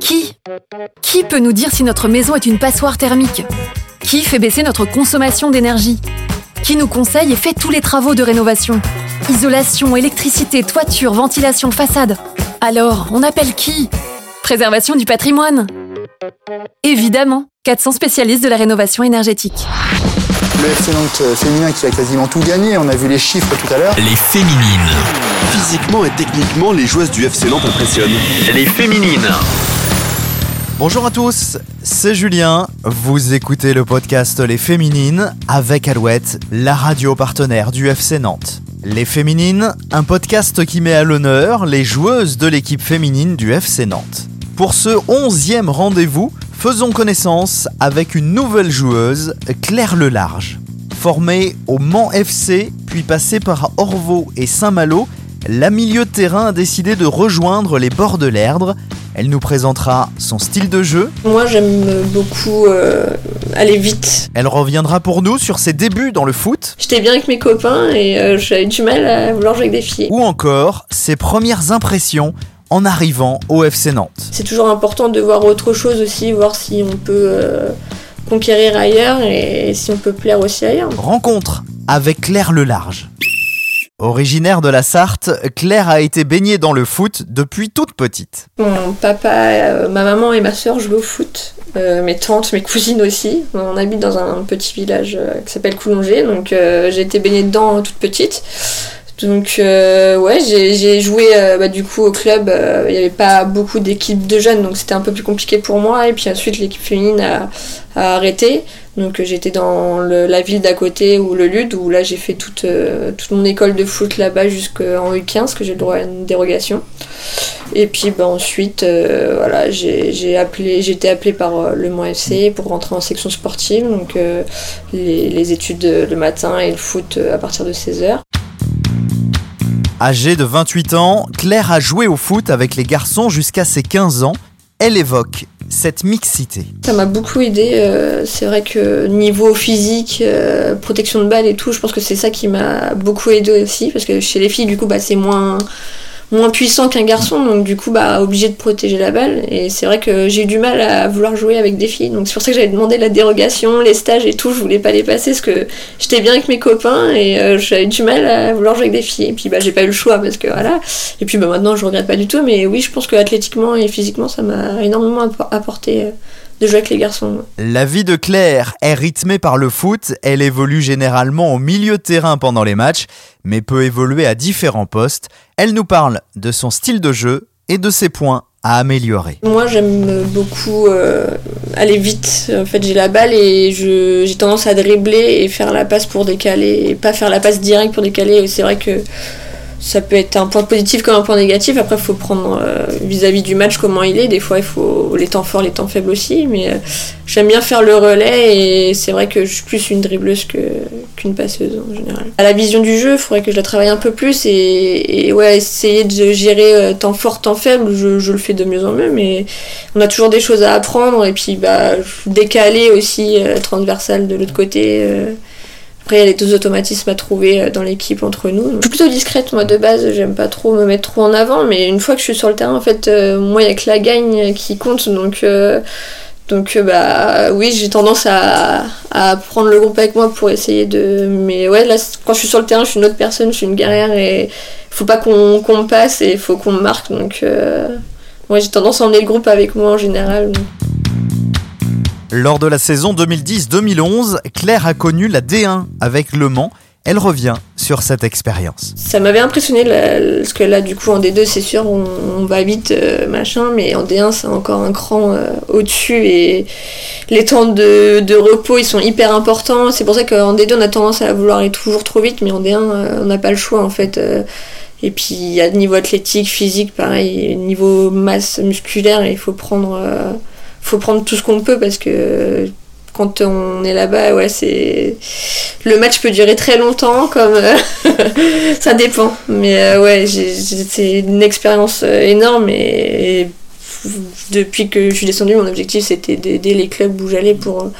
Qui? Qui peut nous dire si notre maison est une passoire thermique? Qui fait baisser notre consommation d'énergie? Qui nous conseille et fait tous les travaux de rénovation? Isolation, électricité, toiture, ventilation, façade. Alors, on appelle qui? Préservation du patrimoine Évidemment, 400 spécialistes de la rénovation énergétique. Le FC Nantes euh, féminin qui a quasiment tout gagné, on a vu les chiffres tout à l'heure. Les féminines. Physiquement et techniquement, les joueuses du FC Nantes impressionnent. Les féminines. Bonjour à tous, c'est Julien. Vous écoutez le podcast Les Féminines avec Alouette, la radio partenaire du FC Nantes. Les Féminines, un podcast qui met à l'honneur les joueuses de l'équipe féminine du FC Nantes. Pour ce onzième rendez-vous, faisons connaissance avec une nouvelle joueuse, Claire Lelarge. Formée au Mans FC, puis passée par Orvaux et Saint-Malo, la milieu de terrain a décidé de rejoindre les bords de l'Erdre. Elle nous présentera son style de jeu. Moi, j'aime beaucoup euh, aller vite. Elle reviendra pour nous sur ses débuts dans le foot. J'étais bien avec mes copains et euh, j'avais du mal à vouloir jouer avec des filles. Ou encore ses premières impressions en arrivant au FC Nantes. C'est toujours important de voir autre chose aussi, voir si on peut euh, conquérir ailleurs et si on peut plaire aussi ailleurs. Rencontre avec Claire Lelarge. Originaire de la Sarthe, Claire a été baignée dans le foot depuis toute petite. Mon papa, euh, ma maman et ma soeur jouaient au foot. Euh, mes tantes, mes cousines aussi. On habite dans un petit village euh, qui s'appelle Coulongé, donc j'ai été baignée dedans toute petite. Donc ouais, j'ai joué bah, du coup au club. Il n'y avait pas beaucoup d'équipes de jeunes, donc c'était un peu plus compliqué pour moi. Et puis ensuite l'équipe féminine a arrêté. Donc euh, j'étais dans la ville d'à côté ou le Lude, où là j'ai fait toute, euh, toute mon école de foot là-bas jusqu'en U15, que j'ai le droit à une dérogation. Et puis bah, ensuite, euh, voilà, j'ai appelé, été appelée par le Mans FC pour rentrer en section sportive, donc les, les études le matin et le foot à partir de 16h. Âgée de 28 ans, Claire a joué au foot avec les garçons jusqu'à ses 15 ans. Elle évoque cette mixité. Ça m'a beaucoup aidé. euh, c'est vrai que niveau physique, euh, protection de balle et tout, je pense que c'est ça qui m'a beaucoup aidé aussi. Parce que chez les filles, du coup, bah, c'est moins, moins puissant qu'un garçon. Donc, du coup, bah, obligé de protéger la balle. Et c'est vrai que j'ai eu du mal à vouloir jouer avec des filles. Donc, c'est pour ça que j'avais demandé la dérogation, les stages et tout. Je voulais pas les passer parce que j'étais bien avec mes copains et euh, j'avais du mal à vouloir jouer avec des filles. Et puis, bah, j'ai pas eu le choix parce que voilà. Et puis, bah, maintenant, je regrette pas du tout. Mais oui, je pense que athlétiquement et physiquement, ça m'a énormément appor- apporté. De jouer avec les garçons. La vie de Claire est rythmée par le foot. Elle évolue généralement au milieu de terrain pendant les matchs, mais peut évoluer à différents postes. Elle nous parle de son style de jeu et de ses points à améliorer. Moi, j'aime beaucoup euh, aller vite. En fait, j'ai la balle et j'ai tendance à dribbler et faire la passe pour décaler, et pas faire la passe directe pour décaler. Et c'est vrai que ça peut être un point positif comme un point négatif. Après, il faut prendre euh, vis-à-vis du match comment il est. Des fois, il faut les temps forts, les temps faibles aussi. Mais euh, j'aime bien faire le relais et c'est vrai que je suis plus une dribbleuse que, qu'une passeuse en général. À la vision du jeu, il faudrait que je la travaille un peu plus et, et ouais, essayer de gérer euh, temps fort, temps faible. Je, je le fais de mieux en mieux, mais on a toujours des choses à apprendre et puis bah, décaler aussi euh, transversal de l'autre côté. Après, il deux automatismes à trouver euh, dans l'équipe entre nous. Je suis plutôt discrète, moi, de base. J'aime pas trop me mettre trop en avant, mais une fois que je suis sur le terrain, en fait, euh, moi, il y a que la gagne qui compte. Donc, euh, donc bah oui, j'ai tendance à, à prendre le groupe avec moi pour essayer de. Mais ouais, là, quand je suis sur le terrain, je suis une autre personne, je suis une guerrière et faut pas qu'on qu'on me passe et faut qu'on me marque. Donc, ouais, j'ai tendance à emmener le groupe avec moi en général. Lors de la saison 2010-2011, Claire a connu la D1 avec Le Mans. Elle revient sur cette expérience. Ça m'avait impressionné parce que là, du coup, en D2, c'est sûr, on, va vite, euh, machin, mais en D1, c'est encore un cran euh, au-dessus et les temps de, repos, ils sont hyper importants. C'est pour ça qu'en D2, on a tendance à vouloir aller toujours trop vite, mais en D1, euh, on n'a pas le choix en fait. et puis, il y a niveau athlétique, physique, pareil, niveau masse musculaire, il faut prendre, faut prendre tout ce qu'on peut parce que quand on est là-bas, ouais, c'est le match peut durer très longtemps, comme euh, ça dépend. Mais euh, ouais, c'est une expérience euh, énorme et, depuis que je suis descendue, mon objectif c'était d'aider les clubs où j'allais pour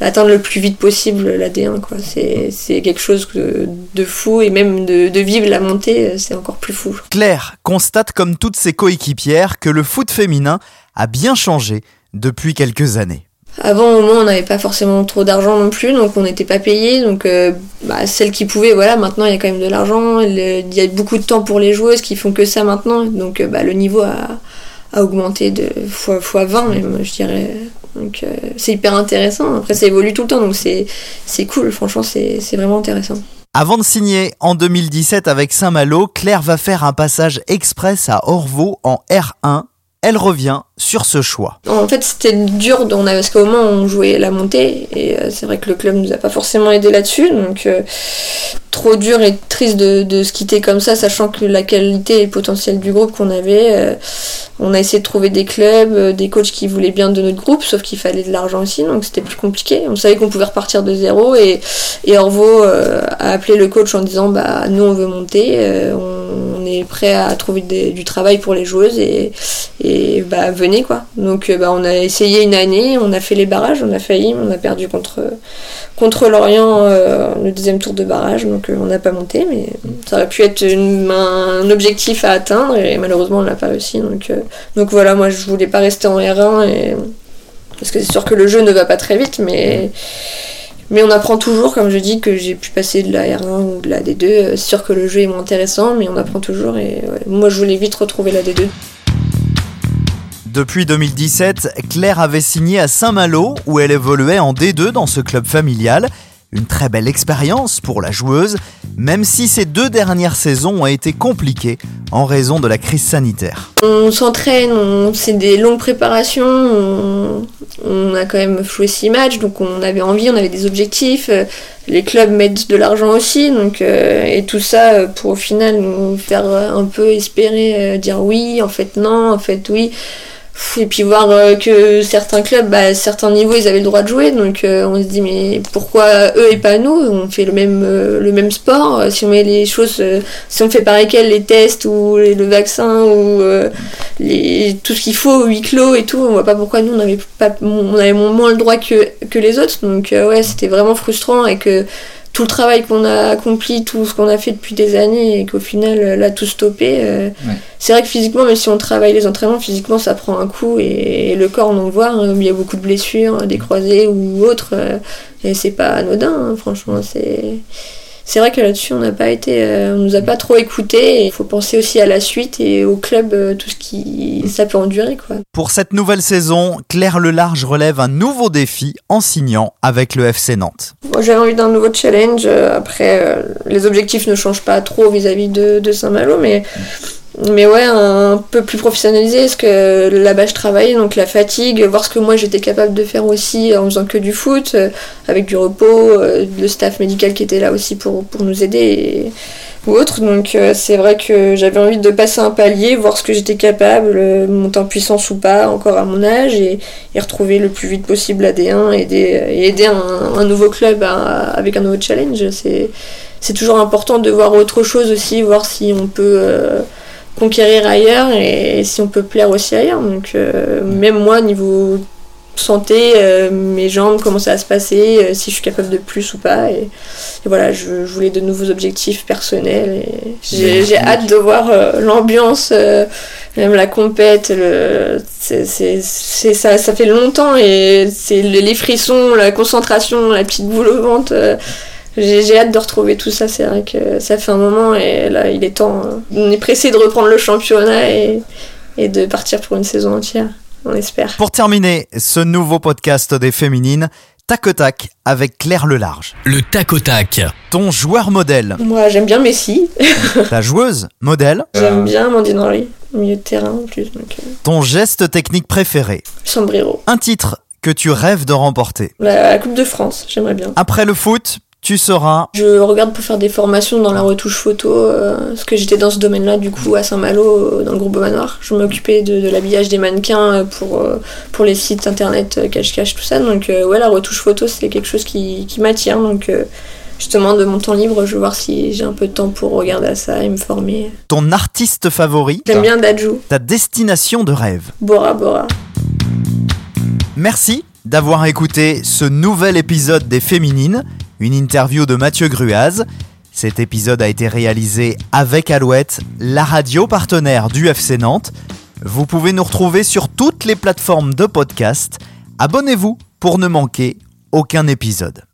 atteindre le plus vite possible la D1 quoi. C'est quelque chose de fou et même de, de vivre la montée, c'est encore plus fou. Claire constate comme toutes ses coéquipières que le foot féminin a bien changé depuis quelques années. Avant, au moins, on n'avait pas forcément trop d'argent non plus, donc on n'était pas payé. Donc, euh, bah, celles qui pouvaient, voilà, maintenant il y a quand même de l'argent. Il y a beaucoup de temps pour les joueuses qui font que ça maintenant. Donc, euh, bah, le niveau a, a augmenté de fois, fois 20 même, je dirais. Donc, euh, c'est hyper intéressant. Après, ça évolue tout le temps, donc c'est c'est cool. Franchement, c'est c'est vraiment intéressant. Avant de signer en 2017 avec Saint-Malo, Claire va faire un passage express à Orvaux en R1. Elle revient sur ce choix. En fait, c'était dur on parce qu'au moment on jouait la montée et euh, c'est vrai que le club nous a pas forcément aidé là-dessus, donc euh, trop dur et triste de, se quitter comme ça, sachant que la qualité et le potentiel du groupe qu'on avait, euh, on a essayé de trouver des clubs, des coachs qui voulaient bien de notre groupe, sauf qu'il fallait de l'argent aussi, donc c'était plus compliqué. On savait qu'on pouvait repartir de zéro et, et Orvo a appelé le coach en disant bah nous on veut monter, on, on est prêt à trouver du travail pour les joueuses et, bah venez quoi. Donc euh, bah, on a essayé une année, on a fait les barrages, on a failli, on a perdu contre l'Orient euh, le deuxième tour de barrage, donc euh, on n'a pas monté, mais ça aurait pu être un objectif à atteindre et malheureusement on l'a pas réussi. Donc donc voilà, moi je voulais pas rester en R1 et parce que c'est sûr que le jeu ne va pas très vite, mais mais on apprend toujours, comme je dis, que j'ai pu passer de la R1 ou de la D2. euh, C'est sûr que le jeu est moins intéressant, mais on apprend toujours. Et moi, je voulais vite retrouver la D2. Depuis 2017, Claire avait signé à Saint-Malo où elle évoluait en D2 dans ce club familial. Une très belle expérience pour la joueuse, même si ces deux dernières saisons ont été compliquées en raison de la crise sanitaire. On s'entraîne, c'est des longues préparations. On, a quand même joué six matchs, donc on avait envie, on avait des objectifs. euh, Les clubs mettent de l'argent aussi, euh, et tout ça euh, pour au final nous faire un peu espérer dire oui, en fait non, en fait oui. Et puis voir euh, que certains clubs, bah, à certains niveaux, ils avaient le droit de jouer, donc euh, on se dit mais pourquoi eux et pas nous? On fait le même euh, le même sport. euh, Si on met les choses, euh, si on fait pareil qu'elles, les tests ou le vaccin ou les, tout ce qu'il faut, huis clos et tout, on voit pas pourquoi nous on avait pas, on avait moins le droit que, que les autres. Donc ouais, c'était vraiment frustrant et que tout le travail qu'on a accompli, tout ce qu'on a fait depuis des années et qu'au final euh, là tout stoppé. euh, C'est vrai que physiquement, même si on travaille les entraînements, physiquement ça prend un coup et, et le corps on en voit, hein, il y a beaucoup de blessures, des croisés ou autres, euh, et c'est pas anodin, hein, franchement. C'est c'est vrai que là-dessus on n'a pas été, euh, on nous a pas trop écouté. Il faut penser aussi à la suite et au club, euh, tout ce qui ça peut endurer quoi. Pour cette nouvelle saison, Claire Lelarge relève un nouveau défi en signant avec le FC Nantes. Moi j'avais envie d'un nouveau challenge. euh, Après, les objectifs ne changent pas trop vis-à-vis de, de Saint-Malo, mais, mais ouais, un peu plus professionnalisé. Parce que là-bas je travaillais, donc la fatigue, voir ce que moi j'étais capable de faire aussi en faisant que du foot, euh, avec du repos, euh, le staff médical qui était là aussi pour, pour nous aider. et- ou autre, donc euh, c'est vrai que j'avais envie de passer un palier, voir ce que j'étais capable, monter en puissance ou pas, encore à mon âge, et, et retrouver le plus vite possible la D1 et aider, et aider un, nouveau club avec un nouveau challenge. C'est toujours important de voir autre chose aussi, voir si on peut euh, conquérir ailleurs et si on peut plaire aussi ailleurs. Donc euh, même moi, niveau santé, euh, mes jambes, comment ça va se passer, euh, si je suis capable de plus ou pas. Et, et voilà, je, je voulais de nouveaux objectifs personnels. Et j'ai, j'ai hâte de voir euh, l'ambiance, même la compète. Le, c'est, c'est, c'est- ça, ça fait longtemps et c'est le- les frissons, la concentration, la petite boule au ventre. Euh, j'ai, j'ai hâte de retrouver tout ça. C'est vrai que ça fait un moment et là, il est temps. hein. On est pressé de reprendre le championnat et, et de partir pour une saison entière. On espère. Pour terminer ce nouveau podcast des féminines, tac au tac avec Claire Lelarge. Le tac au tac. Ton joueur modèle, Moi, j'aime bien Messi. ta joueuse modèle, J'aime bien Amandine Henry, milieu de terrain en plus. Donc, euh, ton geste technique préféré, sombrero. un titre que tu rêves de remporter. La Coupe de France, j'aimerais bien. Après le foot, tu seras Je regarde pour faire des formations dans la retouche photo, euh, parce que j'étais dans ce domaine-là du coup à Saint-Malo, euh, dans le groupe Manoir. Je m'occupais de, de l'habillage des mannequins euh, pour, euh, pour les sites internet cache-cache, tout ça. Donc ouais, la retouche photo, c'est quelque chose qui, qui m'attire. Donc justement, de mon temps libre, je vais voir si j'ai un peu de temps pour regarder à ça et me former. ton artiste favori, J'aime bien Dajou, ta destination de rêve. Bora Bora. Merci d'avoir écouté ce nouvel épisode des Féminines, une interview de Mathieu Gruaz. Cet épisode a été réalisé avec Alouette, la radio partenaire du FC Nantes. Vous pouvez nous retrouver sur toutes les plateformes de podcast. Abonnez-vous pour ne manquer aucun épisode.